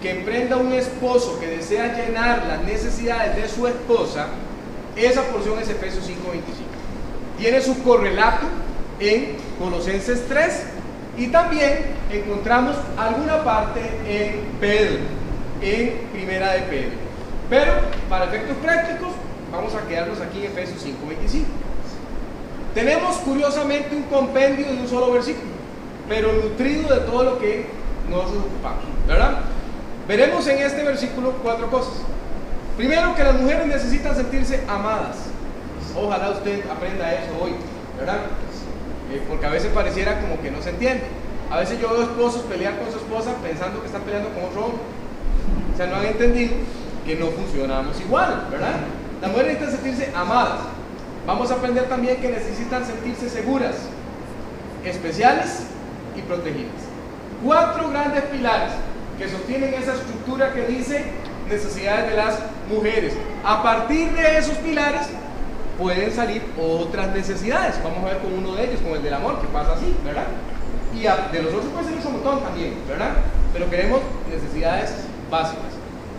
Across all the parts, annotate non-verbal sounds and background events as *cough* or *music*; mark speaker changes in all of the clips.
Speaker 1: que emprenda un esposo que desea llenar las necesidades de su esposa, esa porción es Efesios 5:25. Tiene su correlato en Colosenses 3 y también encontramos alguna parte en Pedro, en Primera de Pedro. Pero para efectos prácticos vamos a quedarnos aquí en Efesios 5:25. Tenemos curiosamente un compendio de un solo versículo, pero nutrido de todo lo que nos ocupamos, ¿verdad? Veremos en este versículo cuatro cosas. Primero, que las mujeres necesitan sentirse amadas. Ojalá usted aprenda eso hoy, ¿verdad? Eh, porque a veces pareciera como que no se entiende. A veces yo veo esposos pelear con su esposa pensando que están peleando con otro hombre. O sea, no han entendido que no funcionamos igual, ¿verdad? Las mujeres necesitan sentirse amadas. Vamos a aprender también que necesitan sentirse seguras, especiales y protegidas. Cuatro grandes pilares que sostienen esa estructura que dice necesidades de las mujeres. A partir de esos pilares pueden salir otras necesidades. Vamos a ver con uno de ellos, con el del amor, que pasa así, ¿verdad? Y de los otros puede ser un montón también, ¿verdad? Pero queremos necesidades básicas.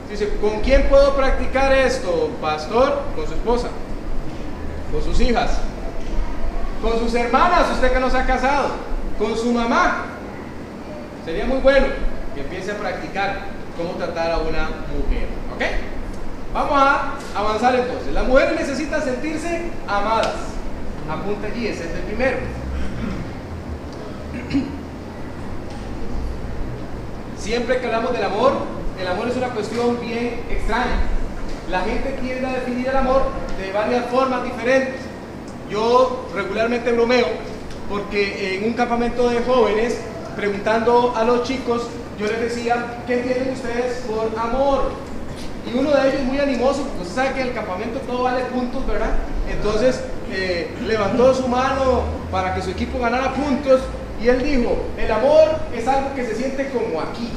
Speaker 1: Dice, ¿con quién puedo practicar esto, pastor? Con su esposa, con sus hijas, con sus hermanas, usted que no se ha casado, con su mamá. Sería muy bueno empiece a practicar cómo tratar a una mujer. ¿Ok? Vamos a avanzar entonces. Las mujeres necesitan sentirse amadas. Apunta allí, ese es el primero. Siempre que hablamos del amor, el amor es una cuestión bien extraña. La gente tiende a definir el amor de varias formas diferentes. Yo regularmente bromeo porque en un campamento de jóvenes, preguntando a los chicos, yo les decía, ¿qué tienen ustedes por amor? Y uno de ellos muy animoso, porque usted sabe que en el campamento todo vale puntos, ¿verdad? Entonces eh, levantó su mano para que su equipo ganara puntos y él dijo, el amor es algo que se siente como aquí,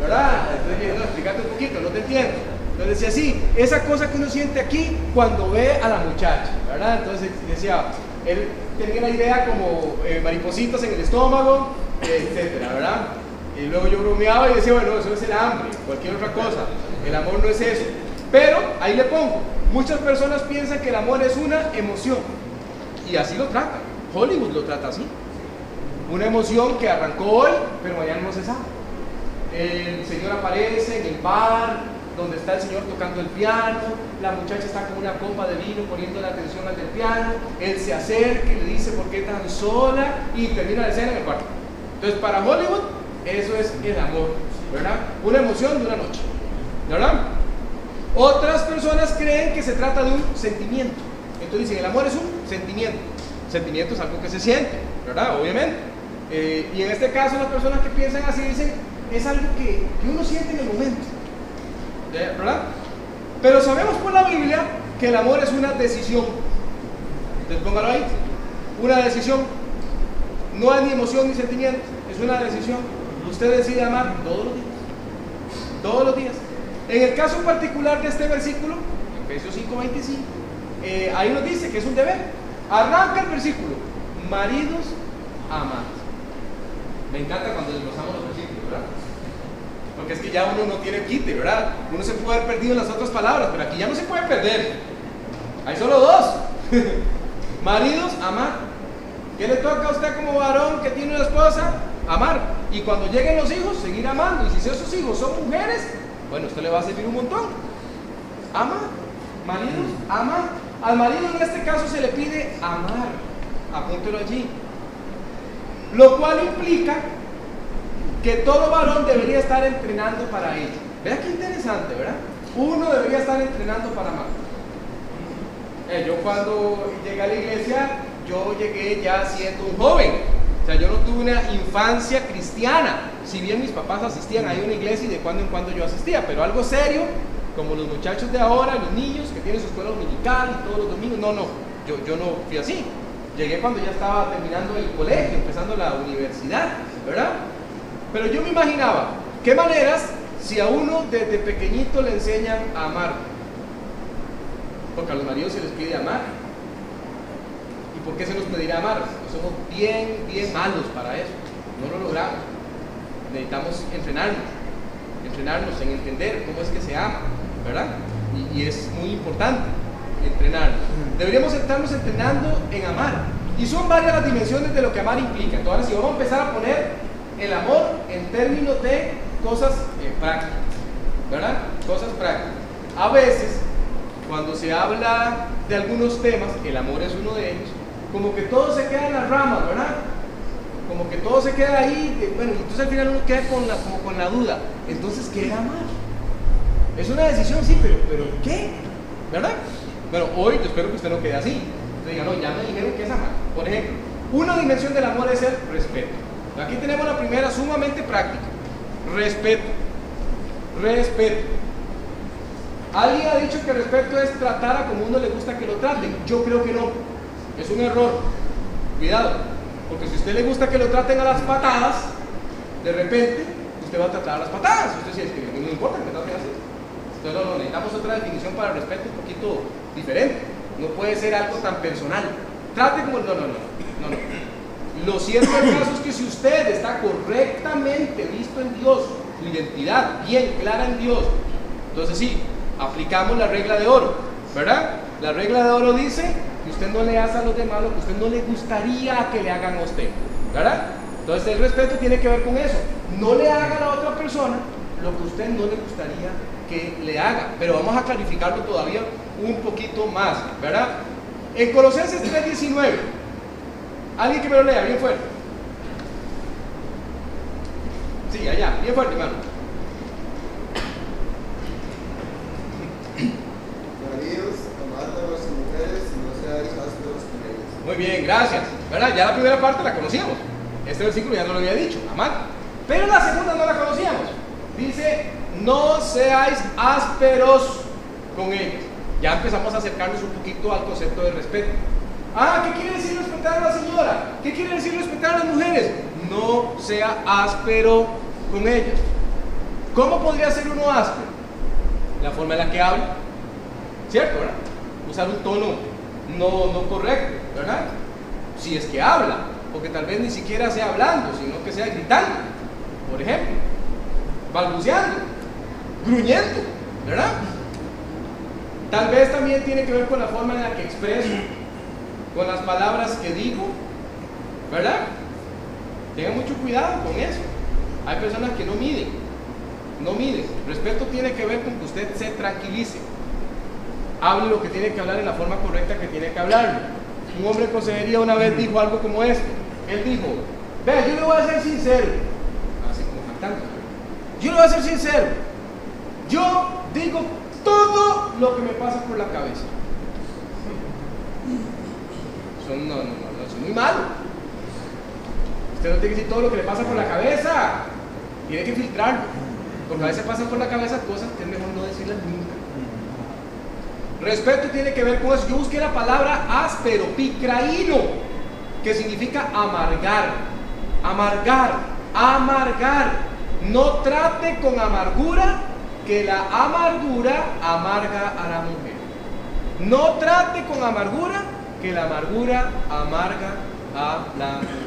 Speaker 1: ¿verdad? Entonces, no, explícate un poquito, no te entiendo. Entonces decía, sí, esa cosa que uno siente aquí cuando ve a la muchacha, ¿verdad? Entonces decía, él tenía la idea como eh, maripositas en el estómago, etcétera, ¿verdad? Y luego yo bromeaba y decía, bueno, eso es el hambre, cualquier otra cosa. El amor no es eso. Pero ahí le pongo, muchas personas piensan que el amor es una emoción. Y así lo trata. Hollywood lo trata así. Una emoción que arrancó hoy, pero mañana no se sabe. El Señor aparece en el bar, donde está el Señor tocando el piano, la muchacha está con una copa de vino poniendo la atención al del piano, él se acerca y le dice por qué tan sola y termina la escena en el cuarto. Entonces para Hollywood eso es el amor, ¿verdad? Una emoción de una noche, ¿verdad? Otras personas creen que se trata de un sentimiento. Entonces dicen, el amor es un sentimiento. Sentimiento es algo que se siente, ¿verdad? Obviamente. Eh, y en este caso las personas que piensan así dicen, es algo que, que uno siente en el momento, ¿verdad? Pero sabemos por la Biblia que el amor es una decisión. Entonces póngalo ahí. Una decisión. No hay ni emoción ni sentimiento, es una decisión. Usted decide amar todos los días. Todos los días. En el caso particular de este versículo, Efesios 5:25, eh, ahí nos dice que es un deber. Arranca el versículo. Maridos, amad. Me encanta cuando desglosamos los versículos, ¿verdad? Porque es que ya uno no tiene quite, ¿verdad? Uno se puede haber perdido en las otras palabras, pero aquí ya no se puede perder. Hay solo dos. *laughs* Maridos, amar. ¿Qué le toca a usted como varón que tiene una esposa? Amar. Y cuando lleguen los hijos, seguir amando. Y si esos hijos son mujeres, bueno, esto le va a servir un montón. Ama. Maridos, ama. Al marido en este caso se le pide amar. Apúntelo allí. Lo cual implica que todo varón debería estar entrenando para ello. Vea qué interesante, ¿verdad? Uno debería estar entrenando para amar. Eh, yo cuando llegué a la iglesia, yo llegué ya siendo un joven. O sea, yo no tuve una infancia cristiana. Si bien mis papás asistían a una iglesia y de cuando en cuando yo asistía, pero algo serio, como los muchachos de ahora, los niños que tienen su escuela dominical y todos los domingos. No, no, yo, yo no fui así. Llegué cuando ya estaba terminando el colegio, empezando la universidad, ¿verdad? Pero yo me imaginaba, ¿qué maneras si a uno desde pequeñito le enseñan a amar? Porque a los maridos se les pide amar. ¿Y por qué se nos pedirá amar? Somos bien, bien malos para eso. No lo logramos. Necesitamos entrenarnos, entrenarnos en entender cómo es que se ama, ¿verdad? Y, es muy importante entrenarnos. Deberíamos estarnos entrenando en amar. Y son varias las dimensiones de lo que amar implica. Entonces, si vamos a empezar a poner el amor en términos de cosas eh, prácticas, ¿verdad? Cosas prácticas. A veces, cuando se habla de algunos temas, el amor es uno de ellos, como que todo se queda en las ramas, ¿verdad? Como que todo se queda ahí, bueno, entonces al final uno queda con la, como con la duda. Entonces, ¿qué es amar? Es una decisión, sí, pero, pero ¿qué? ¿Verdad? Bueno, hoy yo espero que usted no quede así. Usted diga, no, ya me dijeron que es amar. Por ejemplo, una dimensión del amor es el respeto. Aquí tenemos la primera sumamente práctica. Respeto. Respeto. Alguien ha dicho que respeto es tratar a como uno le gusta que lo traten. Yo creo que no. Es un error. Cuidado. Porque si a usted le gusta que lo traten a las patadas, de repente usted va a tratar a las patadas. Usted dice, es que no importa que me así. Entonces, no, no, necesitamos otra definición para respeto un poquito diferente. No puede ser algo tan personal. Trate como. No, no, no. no, no. Lo cierto del caso es que si usted está correctamente visto en Dios, su identidad bien clara en Dios, entonces sí, aplicamos la regla de oro, ¿verdad? La regla de oro dice usted no le hace a los demás lo que usted no le gustaría que le hagan a usted, ¿verdad? Entonces el respeto tiene que ver con eso. No le haga a la otra persona lo que usted no le gustaría que le haga, pero vamos a clarificarlo todavía un poquito más, ¿verdad? En Colosenses 3:19, alguien que me lo lea bien fuerte. Sí, allá, bien fuerte, hermano.
Speaker 2: Maridos, amad a vuestras mujeres y no seáis ásperos con ellas.
Speaker 1: Muy bien, gracias. ¿Verdad? Ya la primera parte la conocíamos. Este versículo ya no lo había dicho, amad. Pero la segunda no la conocíamos. Dice, no seáis ásperos con ellos. Ya empezamos a acercarnos un poquito al concepto de respeto. Ah, ¿qué quiere decir respetar a la señora? ¿Qué quiere decir respetar a las mujeres? No sea áspero con ellas. ¿Cómo podría ser uno áspero? La forma en la que habla. ¿Cierto? Usar un tono no, no correcto, ¿verdad? Si es que habla, porque tal vez ni siquiera sea hablando, sino que sea gritando, por ejemplo, balbuceando, gruñendo, ¿verdad? Tal vez también tiene que ver con la forma en la que expreso, con las palabras que digo, ¿verdad? Tengan mucho cuidado con eso. Hay personas que no miden, no miden. Respeto tiene que ver con que usted se tranquilice, hable lo que tiene que hablar en la forma correcta que tiene que hablarlo. Un hombre de consejería una vez dijo algo como esto. Él dijo, vea, yo le voy a ser sincero, así como cantando. Yo le voy a ser sincero. Yo digo todo lo que me pasa por la cabeza. Son, no, no, no, no, son muy malos. Usted no tiene que decir todo lo que le pasa por la cabeza. Tiene que filtrarlo. Porque a veces pasan por la cabeza cosas que es mejor no decirlas nunca. Respeto tiene que ver con eso. Yo busqué la palabra áspero, picraíno, que significa amargar. Amargar, amargar. No trate con amargura, que la amargura amarga a la mujer. No trate con amargura, que la amargura amarga a la mujer.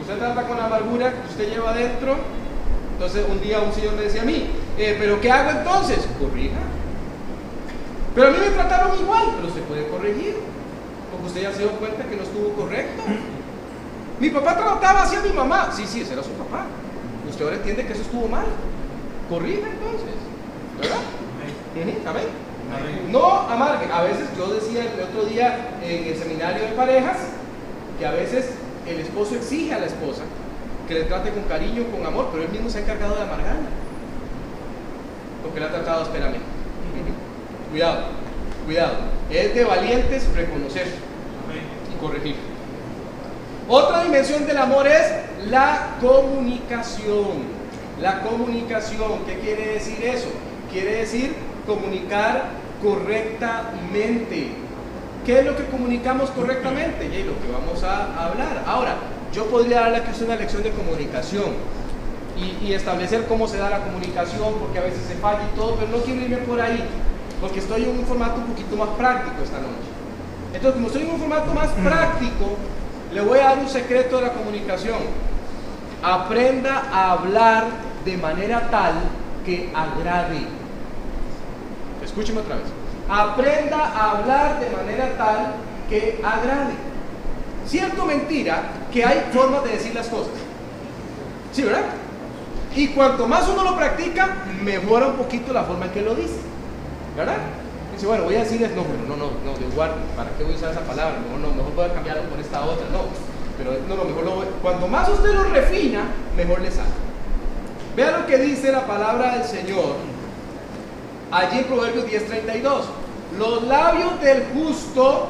Speaker 1: Usted trata con amargura que usted lleva adentro. Entonces un día un señor me decía a mí, eh, ¿pero qué hago entonces? Corrija. Pero a mí me trataron igual, pero usted puede corregir. Porque usted ya se dio cuenta que no estuvo correcto. Mi papá trataba así a mi mamá. Sí, sí, ese era su papá. Usted ahora entiende que eso estuvo mal. Corrija entonces. ¿Verdad? Amén. No amargue. A veces yo decía el otro día en el seminario de parejas que a veces el esposo exige a la esposa que le trate con cariño, con amor, pero él mismo se ha encargado de amargarla. Porque le ha tratado ásperamente. Cuidado, cuidado. Es de valientes reconocer y corregir. Otra dimensión del amor es la comunicación. La comunicación, ¿qué quiere decir eso? quiere decir comunicar correctamente. ¿Qué es lo que comunicamos correctamente? Y lo que vamos a hablar. Ahora, yo podría darle aquí una lección de comunicación y, y, establecer cómo se da la comunicación, porque a veces se falla y todo, pero no quiero irme por ahí, porque estoy en un formato un poquito más práctico esta noche. Entonces, como estoy en un formato más práctico, le voy a dar un secreto de la comunicación. Aprenda a hablar de manera tal que agrade. Escúcheme otra vez. Aprenda a hablar de manera tal que agrade. Cierto mentira que hay formas de decir las cosas. ¿Sí, verdad? Y cuanto más uno lo practica, mejora un poquito la forma en que lo dice. ¿Verdad? Dice, bueno, voy a decir, no, no, no, no, de guardo, ¿para qué voy a usar esa palabra? Mejor no, mejor voy a cambiarlo por esta otra, no. Pero no, no, mejor lo voy, cuanto más usted lo refina, mejor le sale. Vea lo que dice la palabra del Señor allí en Proverbios 10:32. Los labios del justo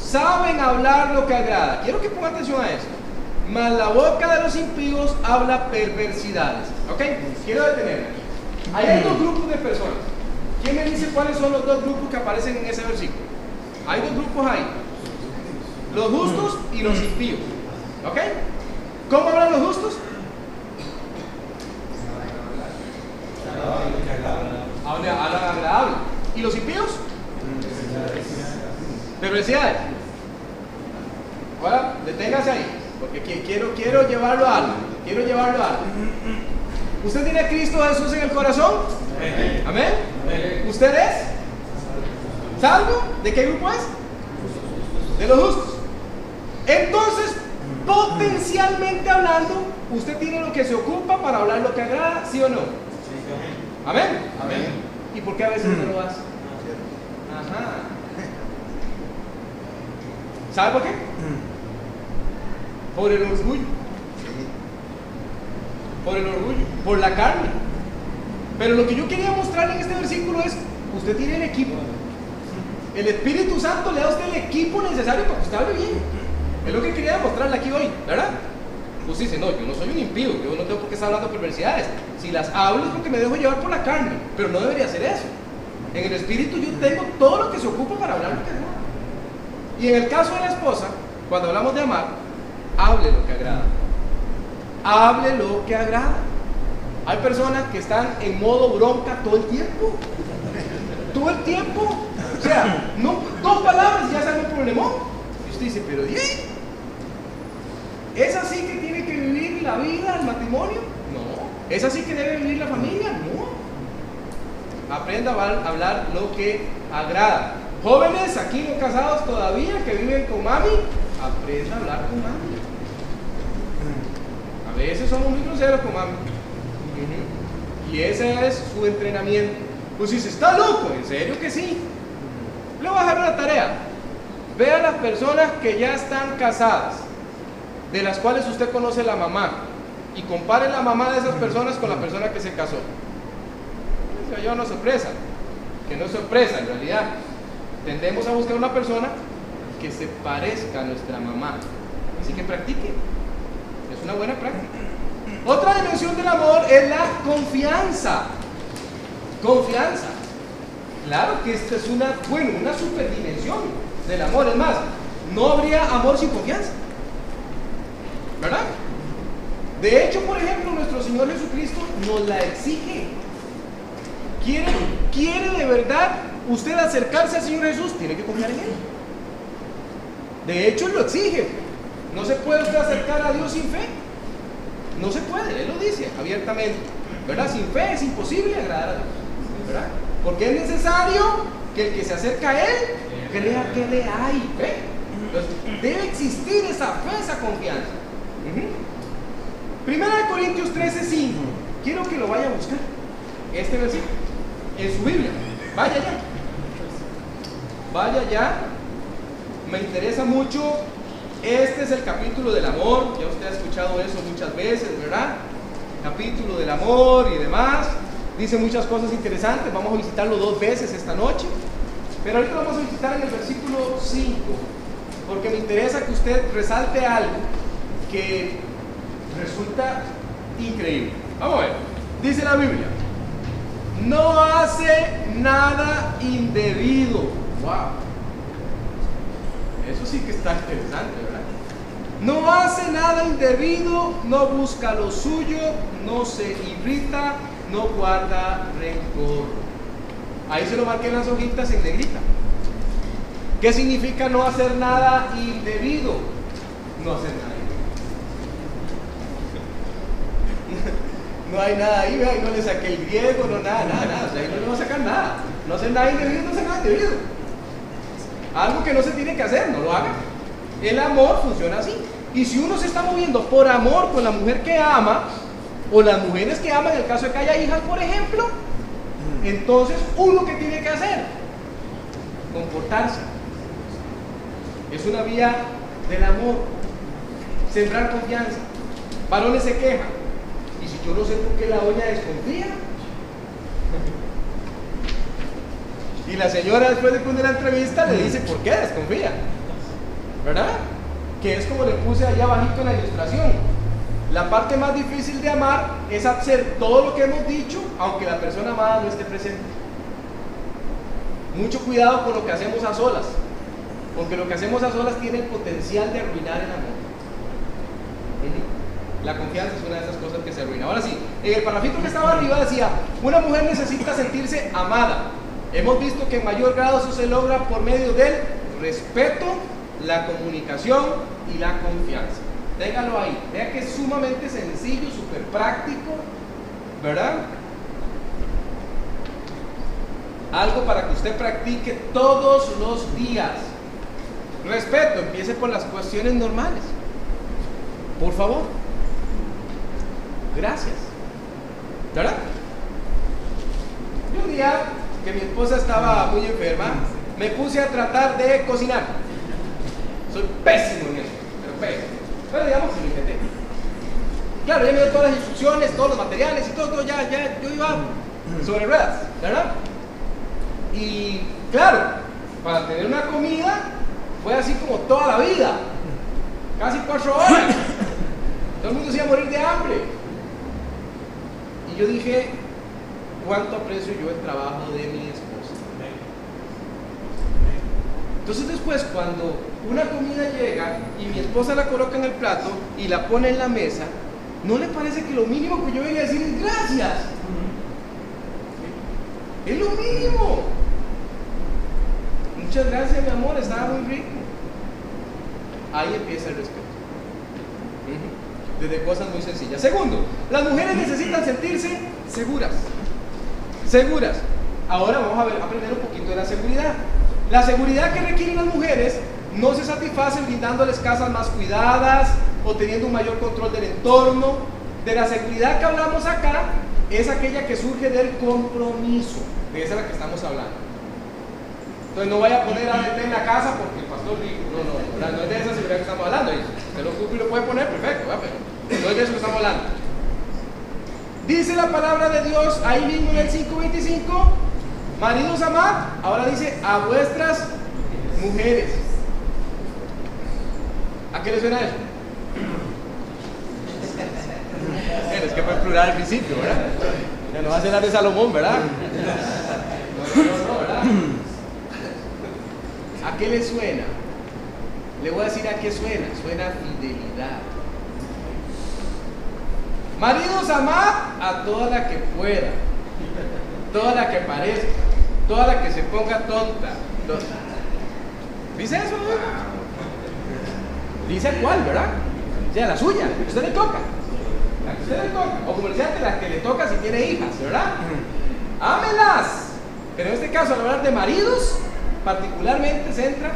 Speaker 1: saben hablar lo que agrada. Quiero que ponga atención a esto. Mas la boca de los impíos habla perversidades. ¿Ok? Quiero detenerme. Hay dos grupos de personas. ¿Quién me dice cuáles son los dos grupos que aparecen en ese versículo? Hay dos grupos ahí. Los justos y los impíos. ¿Ok? ¿Cómo hablan los justos? Hablan agradable. ¿Y los impíos? Perversidades. Ahora, deténgase ahí, porque quiero, quiero llevarlo a algo. Quiero llevarlo a algo. ¿Usted tiene a Cristo Jesús en el corazón? Amén. ¿Usted es? ¿Salvo? ¿De qué grupo es? De los justos. Entonces, potencialmente hablando, usted tiene lo que se ocupa para hablar lo que agrada, ¿sí o no? Amén. Amén. ¿Y por qué a veces no lo hace? Ajá. ¿Sabe por qué? Por el orgullo. Por el orgullo, por la carne. Pero lo que yo quería mostrarle en este versículo es, usted tiene el equipo. El Espíritu Santo le da a usted el equipo necesario para que usted hable bien. Es lo que quería demostrarle aquí hoy, ¿verdad? Usted dice, no, yo no soy un impío, yo no tengo por qué estar hablando de perversidades. Si las hablo es porque me dejo llevar por la carne, pero no debería ser eso. En el Espíritu yo tengo todo lo que se ocupa para hablar lo que agrada. Y en el caso de la esposa, cuando hablamos de amar, hable lo que agrada. Hable lo que agrada. Hay personas que están en modo bronca todo el tiempo. Todo el tiempo. O sea, no, dos palabras y ya sale un problemón. Y usted dice, pero. ¿Es así que tiene que vivir la vida, el matrimonio? No. ¿Es así que debe vivir la familia? No. Aprenda a hablar lo que agrada. Jóvenes, aquí no casados todavía, que viven con mami, aprenda a hablar con mami. Veces somos muy groseros con mami. Y ese es su entrenamiento. Pues si se está loco, en serio que sí. Le voy a dejar una tarea. Ve a las personas que ya están casadas, de las cuales usted conoce la mamá, y compare la mamá de esas personas con la persona que se casó. A llevar una sorpresa, que no es sorpresa en realidad. Tendemos a buscar una persona que se parezca a nuestra mamá. Así que practique. Es una buena práctica. Otra dimensión del amor es la confianza. Confianza. Claro que esta es una, bueno, una superdimensión del amor. Es más, no habría amor sin confianza. ¿Verdad? De hecho, por ejemplo, nuestro Señor Jesucristo nos la exige. ¿Quiere, quiere de verdad usted acercarse al Señor Jesús? Tiene que confiar en Él. De hecho, lo exige. No se puede usted acercar a Dios sin fe. No se puede, Él lo dice abiertamente. ¿Verdad? Sin fe es imposible agradar a Dios. ¿Verdad? Porque es necesario que el que se acerca a Él crea que le hay fe. Entonces, debe existir esa fe, esa confianza. Primera de Corintios 13, 5. Quiero que lo vaya a buscar. Este versículo. En su Biblia. Vaya ya. Vaya ya. Me interesa mucho. Este es el capítulo del amor. Ya usted ha escuchado eso muchas veces, ¿verdad? Capítulo del amor y demás. Dice muchas cosas interesantes. Vamos a visitarlo dos veces esta noche. Pero ahorita vamos a visitar en el versículo 5. Porque me interesa que usted resalte algo que resulta increíble. Vamos a ver. Dice la Biblia. no hace nada indebido. Wow. Eso sí que está interesante, ¿verdad? No hace nada indebido, no busca lo suyo, no se irrita, no guarda rencor. Ahí se lo marqué en las hojitas en negrita. ¿Qué significa no hacer nada indebido? No hacer nada indebido. *laughs* no hay nada ahí, ahí no le saqué el griego, no nada, nada, nada. O sea, ahí no le voy a sacar nada. No hacer nada indebido, no hacer nada indebido. Algo que no se tiene que hacer, no lo haga. El amor funciona así. Y si uno se está moviendo por amor con la mujer que ama, o las mujeres que aman, en el caso de que haya hijas, por ejemplo, entonces uno que tiene que hacer, comportarse. Es una vía del amor, sembrar confianza. Varones se quejan. Y si yo no sé por qué la doña desconfía. Y la señora después de poner la entrevista le dice por qué desconfía. ¿Verdad? Que es como le puse allá abajito en la ilustración. La parte más difícil de amar es hacer todo lo que hemos dicho, aunque la persona amada no esté presente. Mucho cuidado con lo que hacemos a solas, porque lo que hacemos a solas tiene el potencial de arruinar el amor. La confianza es una de esas cosas que se arruina. Ahora sí, en el parrafito que estaba arriba decía, una mujer necesita sentirse amada. Hemos visto que en mayor grado eso se logra por medio del respeto, la comunicación y la confianza. Téngalo ahí. Vea que es sumamente sencillo, súper práctico, ¿verdad? Algo para que usted practique todos los días. Respeto, empiece por las cuestiones normales. Por favor. Gracias. ¿Verdad? Y un día que mi esposa estaba muy enferma, me puse a tratar de cocinar. Soy pésimo en eso, pero pésimo. Pero digamos que lo intenté. Claro, ya me dio todas las instrucciones, todos los materiales y todo, todo ya, ya, yo iba sobre ruedas, ¿verdad? Y claro, para tener una comida fue así como toda la vida, casi cuatro horas. *laughs* Todo el mundo se iba a morir de hambre. Y yo dije, ¿cuánto aprecio yo el trabajo de mi esposa? Entonces después cuando una comida llega y mi esposa la coloca en el plato y la pone en la mesa, ¿no le parece que lo mínimo que yo venía a decir es gracias? Es lo mínimo. Muchas gracias, mi amor, estaba muy rico. Ahí empieza el respeto. Desde cosas muy sencillas. Segundo, las mujeres necesitan sentirse seguras. Seguras. Ahora vamos a, aprender un poquito de la seguridad. La seguridad que requieren las mujeres no se satisface brindándoles casas más cuidadas o teniendo un mayor control del entorno. De la seguridad que hablamos acá es aquella que surge del compromiso. De esa es la que estamos hablando. Entonces no vaya a poner a en la casa porque el pastor dijo, no, no, no es de esa seguridad que estamos hablando. Se lo ocupa y lo puede poner, perfecto, pero no es de eso que estamos hablando. Dice la palabra de Dios ahí mismo en el 5.25, maridos amad, ahora dice a vuestras mujeres. ¿A qué le suena eso? es que fue plural al principio, ¿verdad? Ya no va a ser la de Salomón, ¿verdad? No, no, no, ¿verdad? ¿A qué le suena? Le voy a decir a qué suena. Suena fidelidad. Maridos, amad a toda la que pueda, toda la que parezca, toda la que se ponga tonta. ¿Dice eso? Dice cuál, ¿verdad? O sea, la suya, la que usted le toca. La que usted le toca. O como decía, la que le toca si tiene hijas, ¿verdad? Ámelas. Pero en este caso, al hablar de maridos, particularmente se entra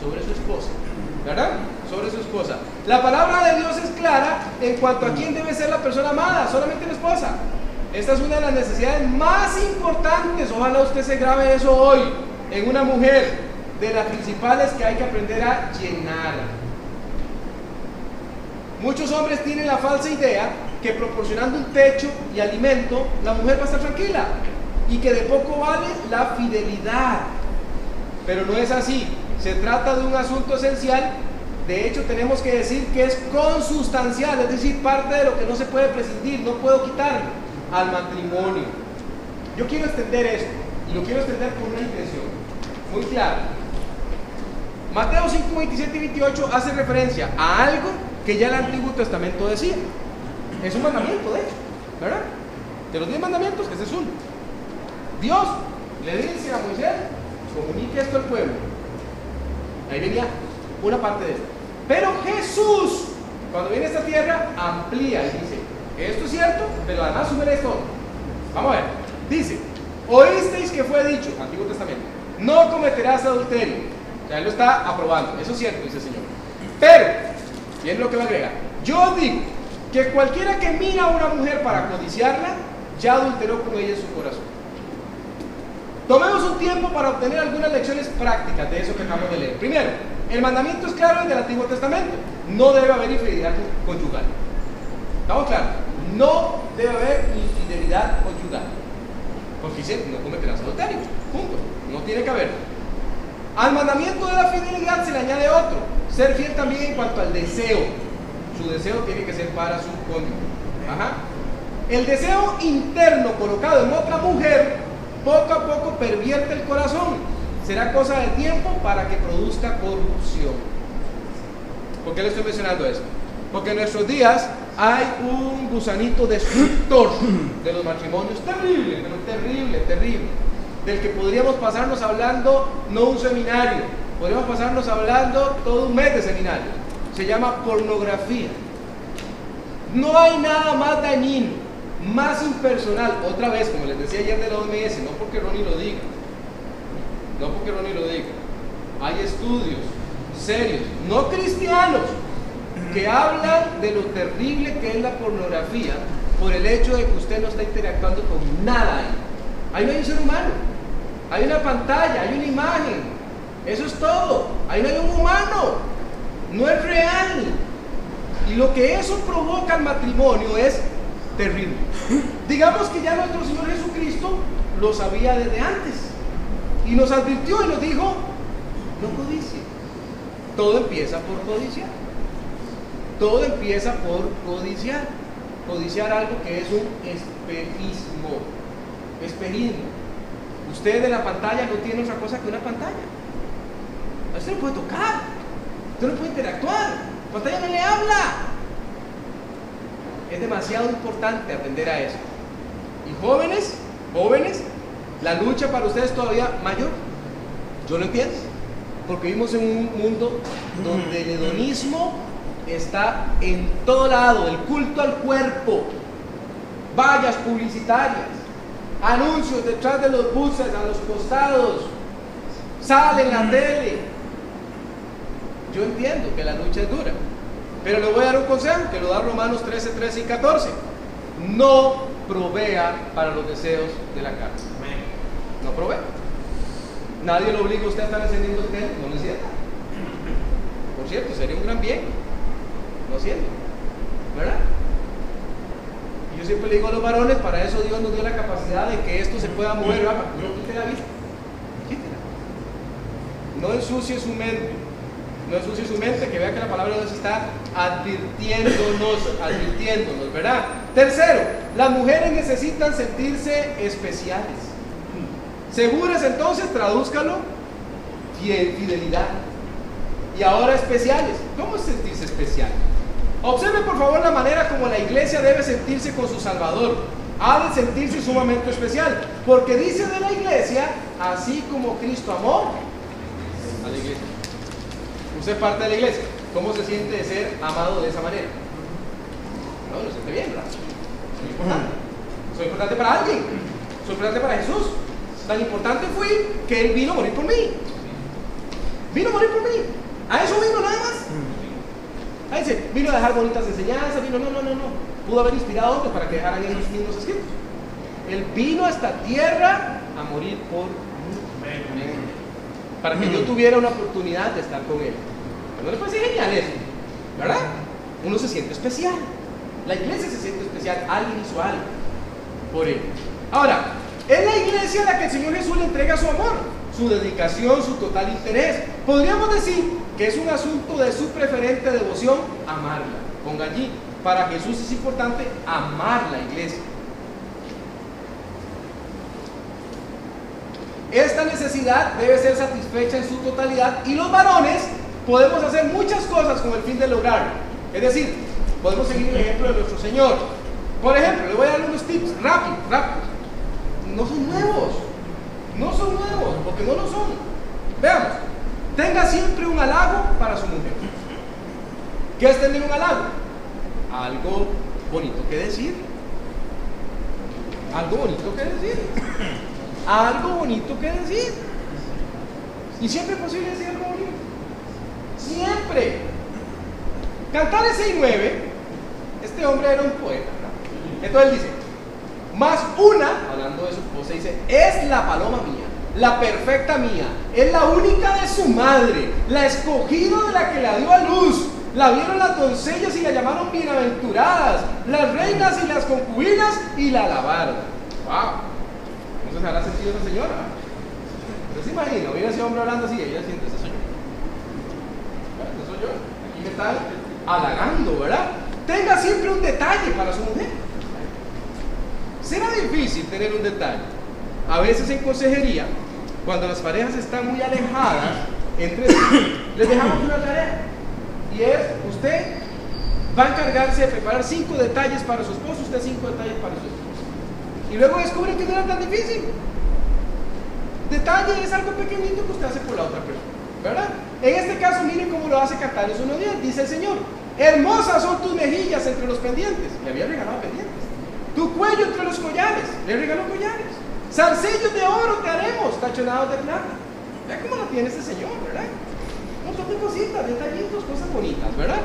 Speaker 1: sobre su esposa. ¿Verdad? Sobre su esposa. La palabra de Dios es clara en cuanto a quién debe ser la persona amada, solamente la esposa. Esta es una de las necesidades más importantes. Ojalá usted se grabe eso hoy en una mujer, de las principales que hay que aprender a llenar. Muchos hombres tienen la falsa idea que proporcionando un techo y alimento, la mujer va a estar tranquila y que de poco vale la fidelidad. Pero no es así. Se trata de un asunto esencial. De hecho, tenemos que decir que es consustancial, es decir, parte de lo que no se puede prescindir, no puedo quitar al matrimonio. yo quiero extender esto y lo quiero extender con una intención muy clara. Mateo 5, 27 y 28 hace referencia a algo que ya el Antiguo Testamento decía. Es un mandamiento, de hecho, ¿verdad? De los 10 mandamientos, ese es uno. Dios le dice a Moisés, comunique esto al pueblo. Ahí venía una parte de esto. Pero Jesús, cuando viene a esta tierra, amplía y dice, esto es cierto, pero además sube esto. Vamos a ver. Dice, oísteis que fue dicho, Antiguo Testamento, no cometerás adulterio. O sea, él lo está aprobando. Eso es cierto, dice el Señor. Pero, y es lo que va a agregar, yo digo que cualquiera que mira a una mujer para codiciarla, ya adulteró con ella en su corazón. Tomemos un tiempo para obtener algunas lecciones prácticas de eso que acabamos de leer. Primero, el mandamiento es claro del Antiguo Testamento. No debe haber infidelidad conyugal. ¿Estamos claros? No debe haber infidelidad conyugal. Porque dice, no cometerás adulterio. Punto. No tiene que haber. Al mandamiento de la fidelidad se le añade otro. Ser fiel también en cuanto al deseo. Su deseo tiene que ser para su cónyuge. El deseo interno colocado en otra mujer poco a poco pervierte el corazón. Será cosa de tiempo para que produzca corrupción. ¿Por qué le estoy mencionando esto? Porque en nuestros días hay un gusanito destructor de los matrimonios terrible, pero terrible, terrible. Del que podríamos pasarnos hablando no un seminario, podríamos pasarnos hablando todo un mes de seminario. Se llama pornografía. No hay nada más dañino más impersonal, otra vez, como les decía ayer de la OMS, no porque Ronnie lo diga, no porque Ronnie lo diga, hay estudios serios, no cristianos, que hablan de lo terrible que es la pornografía por el hecho de que usted no está interactuando con nada ahí. Ahí no hay un ser humano, hay una pantalla, hay una imagen, eso es todo, ahí no hay un humano, no es real. Y lo que eso provoca al matrimonio es terrible. Digamos que ya nuestro Señor Jesucristo lo sabía desde antes y nos advirtió y nos dijo, no codicie. Todo empieza por codiciar. Todo empieza por codiciar. Codiciar algo que es un espejismo. Espejismo. Usted de la pantalla no tiene otra cosa que una pantalla. Usted no puede tocar. Usted no puede interactuar. La pantalla no le habla. Es demasiado importante atender a eso. Y jóvenes, jóvenes, la lucha para ustedes todavía mayor. Yo lo entiendo. Porque vivimos en un mundo donde el hedonismo está en todo lado, el culto al cuerpo, vallas publicitarias, anuncios detrás de los buses, a los costados, sale en la tele. Yo entiendo que la lucha es dura, pero le voy a dar un consejo que lo da Romanos 13, 13 y 14. No provea para los deseos de la carne. No provea. Nadie lo obliga a usted a estar encendiendo tele, no lo encienda. Por cierto, sería un gran bien. No siento. ¿Verdad? Y yo siempre le digo a los varones, para eso Dios nos dio la capacidad de que esto se pueda mover. No quite la vista. No ensucie su mente no ensucie su mente, que vea que la palabra de Dios está advirtiéndonos, advirtiéndonos, ¿verdad? Tercero, las mujeres necesitan sentirse especiales. Seguras entonces, tradúzcalo, fidelidad. Y ahora especiales. ¿Cómo sentirse especial? Observe por favor la manera como la iglesia debe sentirse con su Salvador. Ha de sentirse sumamente especial. Porque dice de la iglesia, así como Cristo amó a la iglesia. Usted parte de la iglesia. ¿Cómo se siente de ser amado de esa manera? No, lo siente bien, ¿verdad? Soy importante. Soy importante para alguien. Soy importante para Jesús. Tan importante fui que Él vino a morir por mí. Vino a morir por mí. A eso vino nada más. Ahí dice, vino a dejar bonitas enseñanzas, vino, no, no, no, no. Pudo haber inspirado a otros para que dejaran esos mismos escritos. Él vino a esta tierra a morir por mí. Para que yo tuviera una oportunidad de estar con Él. ¿No les parece genial eso? ¿Verdad? Uno se siente especial. La iglesia se siente especial. Alguien hizo algo por él. Ahora, es la iglesia a la que el Señor Jesús le entrega su amor, su dedicación, su total interés. Podríamos decir que es un asunto de su preferente devoción amarla. Ponga allí. Para Jesús es importante amar la iglesia. Esta necesidad debe ser satisfecha en su totalidad y los varones podemos hacer muchas cosas con el fin de lograrlo. Es decir, podemos seguir el ejemplo de nuestro Señor. Por ejemplo, le voy a dar unos tips rápidos, rápidos. No son nuevos, no son nuevos, porque no lo son. Veamos, tenga siempre un halago para su mujer. ¿Qué es tener un halago? Algo bonito que decir. Algo bonito que decir. Algo bonito que decir. Y siempre es posible decir algo bonito. Siempre. Cantar ese y 9, este hombre era un poeta. Entonces él dice, más una, hablando de su esposa, dice, es la paloma mía, la perfecta mía, es la única de su madre, la escogida de la que la dio a luz. La vieron las doncellas y la llamaron bienaventuradas, las reinas y las concubinas y la alabaron. ¡Wow! ¿Cómo se habrá sentido esa señora? ¿Usted se imagina? Hubiera ese hombre hablando así, ella siente, ese soy yo. Ese soy yo. Aquí me están halagando, ¿verdad? Tenga siempre un detalle para su mujer. Será difícil tener un detalle. A veces en consejería, cuando las parejas están muy alejadas entre sí, les dejamos una tarea. Y es, usted va a encargarse de preparar cinco detalles para su esposo, usted cinco detalles para su esposa. Y luego descubre que no era tan difícil. Detalle es algo pequeñito que usted hace por la otra persona, ¿verdad? En este caso, miren cómo lo hace Cantares 1.10, dice el Señor. Hermosas son tus mejillas entre los pendientes. Le había regalado pendientes. Tu cuello entre los collares. Le regaló collares. Zarcillos de oro te haremos, tachonados de plata. Vea cómo lo tiene este Señor, ¿verdad? Un montón de cositas, detallitos, cosas bonitas, ¿verdad?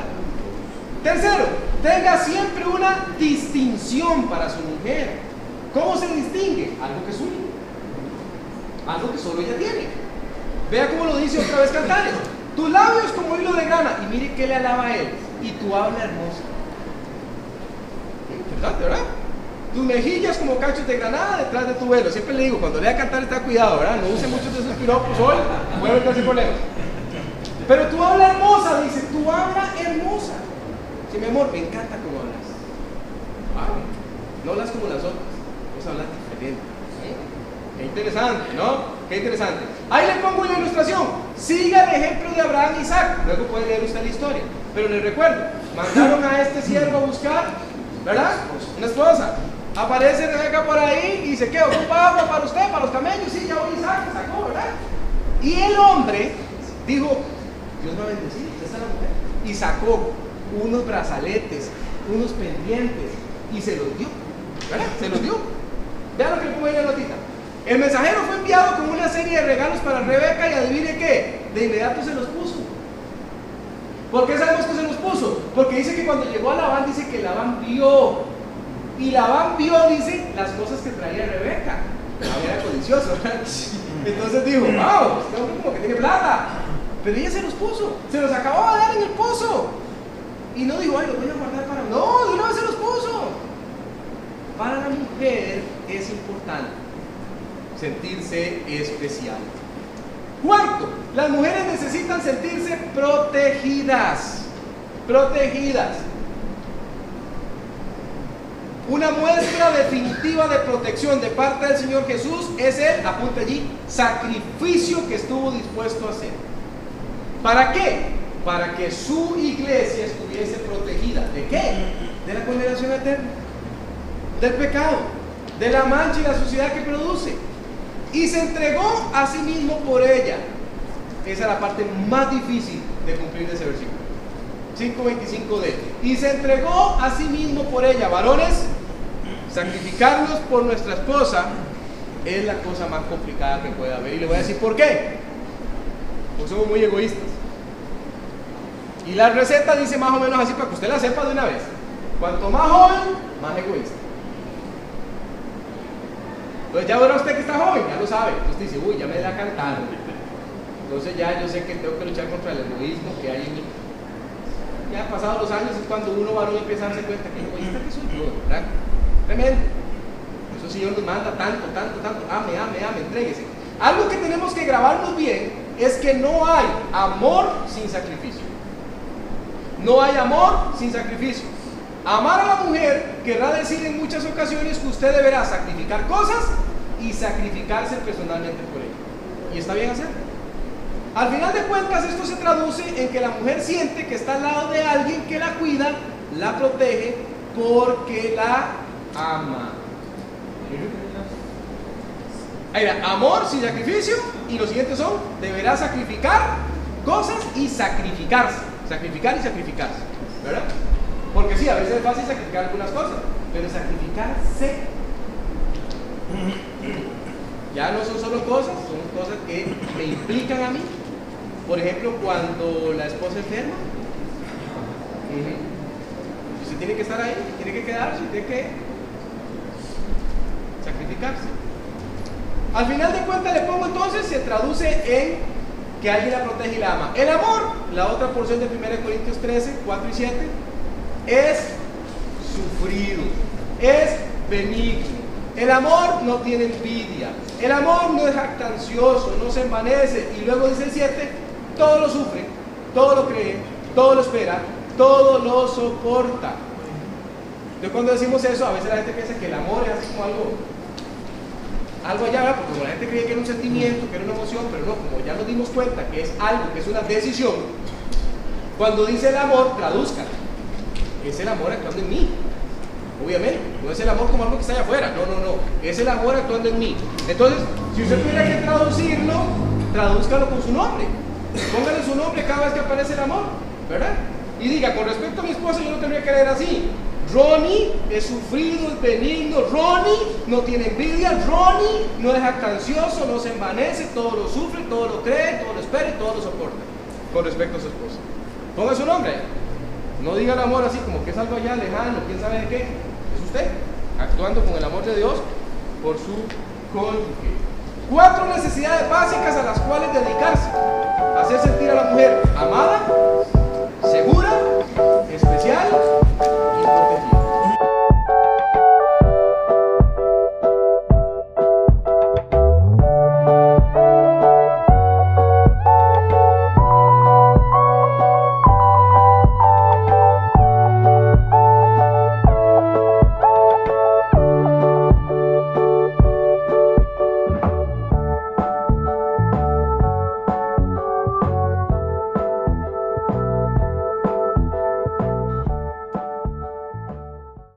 Speaker 1: Tercero, tenga siempre una distinción para su mujer. ¿Cómo se distingue? Algo que es único. Algo que solo ella tiene. Vea cómo lo dice otra vez Cantares. Tus labios como hilo de grana. Y mire que le alaba a él. Y tu habla hermosa. Interesante, ¿verdad? Tus mejillas como cachos de granada detrás de tu velo. Siempre le digo, cuando lea cantar está cuidado, ¿verdad? No use muchos de esos piropos hoy, puede haber problemas. Pero tu habla hermosa, dice, tu habla hermosa. Sí, mi amor, me encanta cómo hablas. No hablas como las otras, vos hablas diferente. Qué interesante, ¿no? Qué interesante. Ahí le pongo una ilustración. Siga el ejemplo de Abraham y Isaac. Luego puede leer usted la historia. Pero les recuerdo, mandaron a este siervo a buscar, ¿verdad? Una esposa. Aparece Rebeca por ahí y dice, ¿qué? ¿Ocupa agua para usted, para los camellos? Sí, ya voy Isaac, sacó, ¿verdad? Y el hombre dijo, Dios me ha bendecido, esta es la mujer. Y sacó unos brazaletes, unos pendientes y se los dio, ¿verdad? Se los dio. Vean lo que ahí en la notita. El mensajero fue enviado con una serie de regalos para Rebeca y adivine qué, de inmediato se los puso. ¿Por qué sabemos que se los puso? Porque dice que cuando llegó a Labán, dice que Labán vio. Y Labán vio, dice, las cosas que traía Rebeca. Era codicioso. *laughs* Entonces dijo, wow, este hombre como que tiene plata. Pero ella se los puso, se los acababa de dar en el pozo. Y no dijo, ay, los voy a guardar para. No, de una vez se los puso. Para la mujer es importante sentirse especial. Cuarto, las mujeres necesitan sentirse protegidas. Protegidas. Una muestra definitiva de protección de parte del Señor Jesús es el, apunte allí, sacrificio que estuvo dispuesto a hacer. ¿Para qué? Para que su iglesia estuviese protegida. ¿De qué? De la condenación eterna. Del pecado. De la mancha y la suciedad que produce y se entregó a sí mismo por ella. Esa es la parte más difícil de cumplir de ese versículo. 5.25d. Y se entregó a sí mismo por ella. Varones, sacrificarnos por nuestra esposa es la cosa más complicada que puede haber. Y le voy a decir por qué. Porque somos muy egoístas. Y la receta dice más o menos así para que usted la sepa de una vez. Cuanto más joven, más egoísta. Entonces ya verá usted que está joven, ya lo sabe. Entonces dice, uy, ya me da cantando. Entonces ya yo sé que tengo que luchar contra el egoísmo que hay en mí. Ya pasados los años es cuando uno varón empieza a darse cuenta que egoísta que soy yo, ¿verdad? Tremendo. Eso Señor nos manda tanto, tanto, tanto. Ame, ame, ame, entréguese. Algo que tenemos que grabarnos bien es que no hay amor sin sacrificio. No hay amor sin sacrificio. Amar a la mujer querrá decir en muchas ocasiones que usted deberá sacrificar cosas y sacrificarse personalmente por ella. y está bien hacerlo. Al final de cuentas, esto se traduce en que la mujer siente que está al lado de alguien que la cuida, la protege, porque la ama. Ahí amor sin sacrificio, y los siguientes son, deberá sacrificar cosas y sacrificarse. Sacrificar y sacrificarse. ¿Verdad? Porque sí, a veces es fácil sacrificar algunas cosas, pero sacrificarse ya no son solo cosas, son cosas que me implican a mí. Por ejemplo, cuando la esposa enferma, usted tiene que estar ahí, tiene que quedarse, tiene que Al final de cuentas le pongo entonces, se traduce en que alguien la protege y la ama. El amor, la otra porción de 1 Corintios 13, 4 y 7, es sufrido, es benigno. El amor no tiene envidia, el amor no es jactancioso, no se envanece. Y luego dice el 7, todo lo sufre, todo lo cree, todo lo espera, todo lo soporta. Entonces cuando decimos eso, a veces la gente piensa que el amor es así como algo, algo allá, porque la gente cree que era un sentimiento, que era una emoción, pero no, como ya nos dimos cuenta que es algo, que es una decisión, cuando dice el amor, traduzca, es el amor actuando en mí. Obviamente, no es el amor como algo que está allá afuera, no, no, no, es el amor actuando en mí. Entonces, si usted tuviera que traducirlo, tradúzcalo con su nombre. Póngale su nombre cada vez que aparece el amor, ¿verdad? Y diga, con respecto a mi esposa, yo no tendría que leer así. Ronnie es sufrido, es benigno. Ronnie no tiene envidia. Ronnie no es jactancioso, no se envanece. Todo lo sufre, todo lo cree, todo lo espera y todo lo soporta. Con respecto a su esposa. Ponga su nombre. No diga el amor así como que es algo allá lejano, quién sabe de qué. Es usted actuando con el amor de Dios por su cónyuge. Cuatro necesidades básicas a las cuales dedicarse. Hacer sentir a la mujer amada, segura, especial